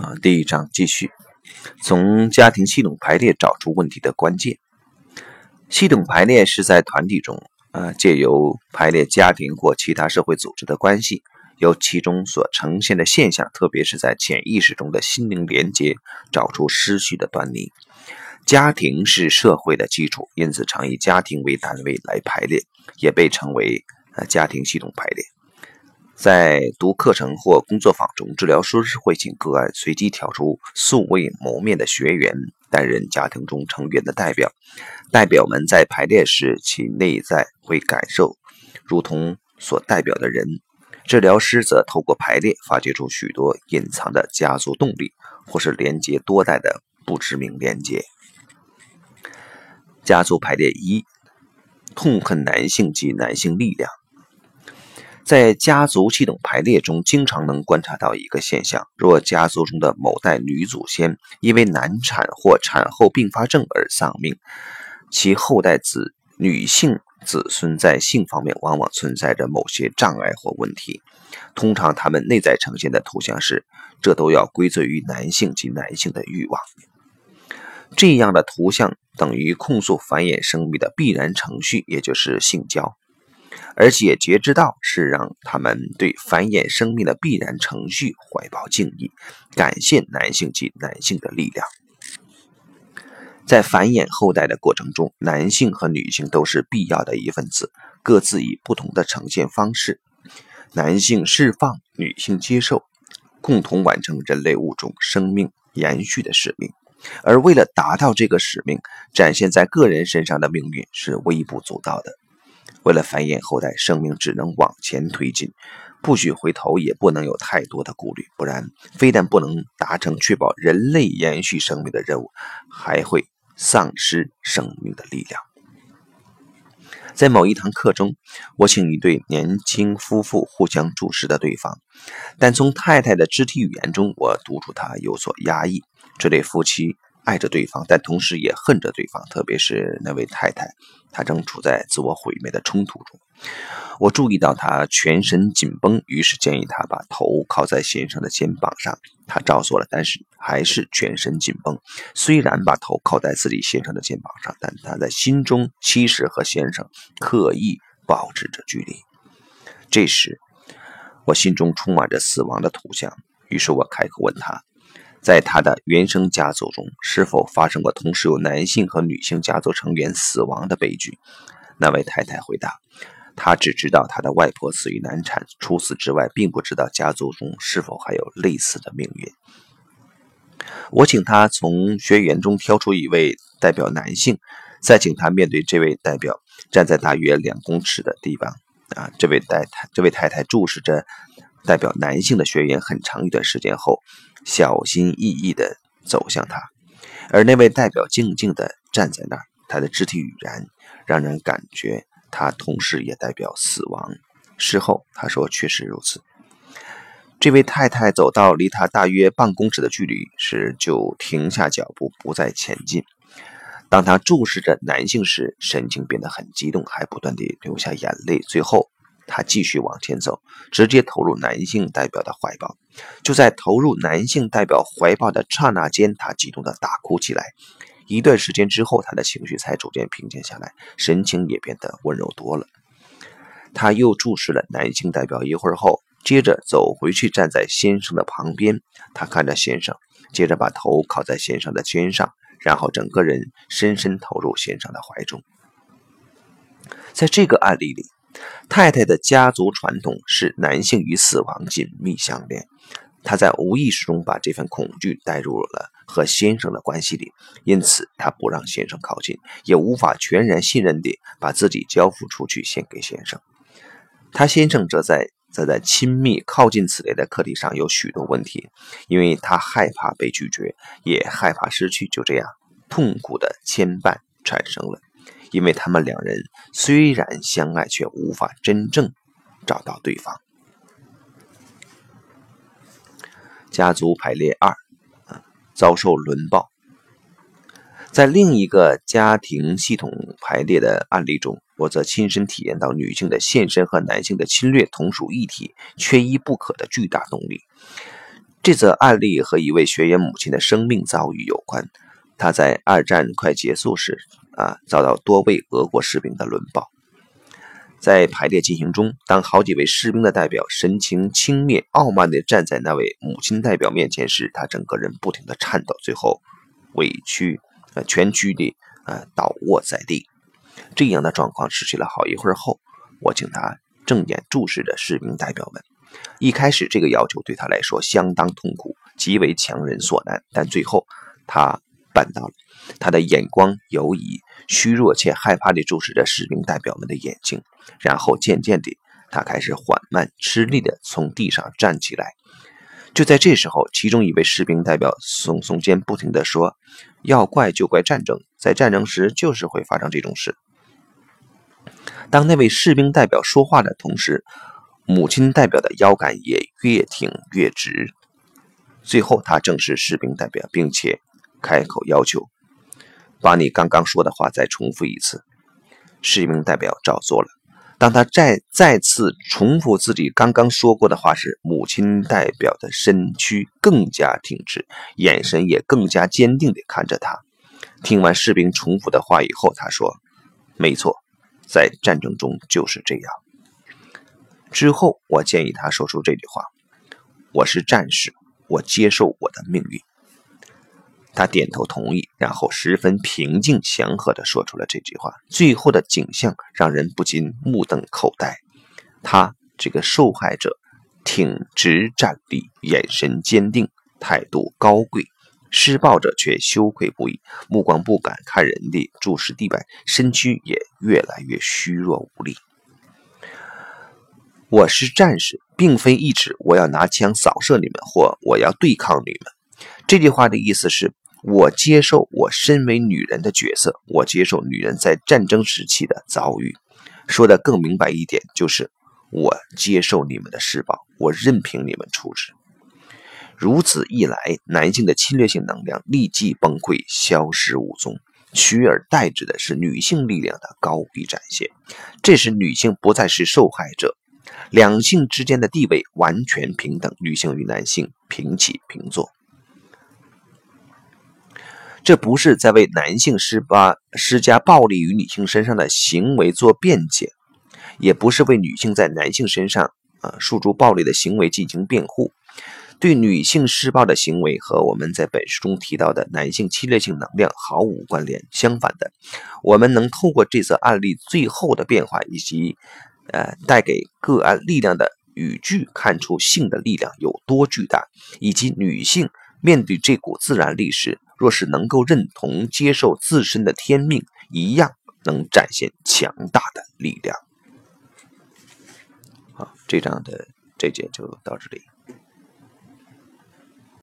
啊，第一章继续，从家庭系统排列找出问题的关键。系统排列是在团体中，啊，借由排列家庭或其他社会组织的关系，由其中所呈现的现象，特别是在潜意识中的心灵连接，找出失序的端倪。家庭是社会的基础，因此常以家庭为单位来排列，也被称为呃家庭系统排列。在读课程或工作坊中，治疗师会请个案随机挑出素未谋面的学员担任家庭中成员的代表。代表们在排列时，其内在会感受如同所代表的人。治疗师则透过排列发掘出许多隐藏的家族动力，或是连接多代的不知名连接。家族排列一：痛恨男性及男性力量。在家族系统排列中，经常能观察到一个现象：若家族中的某代女祖先因为难产或产后并发症而丧命，其后代子女性子孙在性方面往往存在着某些障碍或问题。通常，他们内在呈现的图像是，这都要归罪于男性及男性的欲望。这样的图像等于控诉繁衍生命的必然程序，也就是性交。而且觉知到是让他们对繁衍生命的必然程序怀抱敬意，感谢男性及男性的力量。在繁衍后代的过程中，男性和女性都是必要的一份子，各自以不同的呈现方式。男性释放，女性接受，共同完成人类物种生命延续的使命。而为了达到这个使命，展现在个人身上的命运是微不足道的。为了繁衍后代，生命只能往前推进，不许回头，也不能有太多的顾虑，不然非但不能达成确保人类延续生命的任务，还会丧失生命的力量。在某一堂课中，我请一对年轻夫妇互相注视着对方，但从太太的肢体语言中，我读出她有所压抑。这对夫妻。爱着对方，但同时也恨着对方。特别是那位太太，她正处在自我毁灭的冲突中。我注意到她全身紧绷，于是建议她把头靠在先生的肩膀上。她照做了，但是还是全身紧绷。虽然把头靠在自己先生的肩膀上，但她在心中其实和先生刻意保持着距离。这时，我心中充满着死亡的图像，于是我开口问他。在他的原生家族中，是否发生过同时有男性和女性家族成员死亡的悲剧？那位太太回答：“她只知道她的外婆死于难产，除此之外，并不知道家族中是否还有类似的命运。”我请他从学员中挑出一位代表男性，再请他面对这位代表，站在大约两公尺的地方。啊，这位太太，这位太太注视着代表男性的学员很长一段时间后。小心翼翼地走向他，而那位代表静静地站在那儿。他的肢体语言让人感觉他同时也代表死亡。事后他说：“确实如此。”这位太太走到离他大约半公尺的距离时，就停下脚步，不再前进。当他注视着男性时，神情变得很激动，还不断地流下眼泪。最后。他继续往前走，直接投入男性代表的怀抱。就在投入男性代表怀抱的刹那间，他激动地大哭起来。一段时间之后，他的情绪才逐渐平静下来，神情也变得温柔多了。他又注视了男性代表一会儿后，接着走回去，站在先生的旁边。他看着先生，接着把头靠在先生的肩上，然后整个人深深投入先生的怀中。在这个案例里。太太的家族传统是男性与死亡紧密相连，她在无意识中把这份恐惧带入了和先生的关系里，因此她不让先生靠近，也无法全然信任地把自己交付出去献给先生。他先生则在则在亲密靠近此类的课题上有许多问题，因为他害怕被拒绝，也害怕失去，就这样痛苦的牵绊产生了。因为他们两人虽然相爱，却无法真正找到对方。家族排列二，遭受轮暴。在另一个家庭系统排列的案例中，我则亲身体验到女性的献身和男性的侵略同属一体、缺一不可的巨大动力。这则案例和一位学员母亲的生命遭遇有关。她在二战快结束时，啊，遭到多位俄国士兵的轮暴。在排列进行中，当好几位士兵的代表神情轻蔑、傲慢地站在那位母亲代表面前时，他整个人不停地颤抖，最后委屈、呃蜷曲地呃倒卧在地。这样的状况持续了好一会儿后，我请他正眼注视着士兵代表们。一开始，这个要求对他来说相当痛苦，极为强人所难，但最后他办到了。他的眼光游移，虚弱且害怕地注视着士兵代表们的眼睛，然后渐渐地，他开始缓慢、吃力地从地上站起来。就在这时候，其中一位士兵代表耸耸肩，不停地说：“要怪就怪战争，在战争时就是会发生这种事。”当那位士兵代表说话的同时，母亲代表的腰杆也越挺越直。最后，他正是士兵代表，并且开口要求。把你刚刚说的话再重复一次。士兵代表照做了。当他再再次重复自己刚刚说过的话时，母亲代表的身躯更加挺直，眼神也更加坚定地看着他。听完士兵重复的话以后，他说：“没错，在战争中就是这样。”之后，我建议他说出这句话：“我是战士，我接受我的命运。”他点头同意，然后十分平静祥和地说出了这句话。最后的景象让人不禁目瞪口呆。他这个受害者挺直站立，眼神坚定，态度高贵；施暴者却羞愧不已，目光不敢看人地注视地板，身躯也越来越虚弱无力。我是战士，并非意指我要拿枪扫射你们，或我要对抗你们。这句话的意思是。我接受我身为女人的角色，我接受女人在战争时期的遭遇。说的更明白一点，就是我接受你们的施暴，我任凭你们处置。如此一来，男性的侵略性能量立即崩溃，消失无踪，取而代之的是女性力量的高贵展现。这时，女性不再是受害者，两性之间的地位完全平等，女性与男性平起平坐。这不是在为男性施暴、施加暴力于女性身上的行为做辩解，也不是为女性在男性身上啊诉诸暴力的行为进行辩护。对女性施暴的行为和我们在本书中提到的男性侵略性能量毫无关联。相反的，我们能透过这则案例最后的变化以及呃带给个案力量的语句，看出性的力量有多巨大，以及女性面对这股自然力时。若是能够认同、接受自身的天命，一样能展现强大的力量。好，这章的这节就到这里。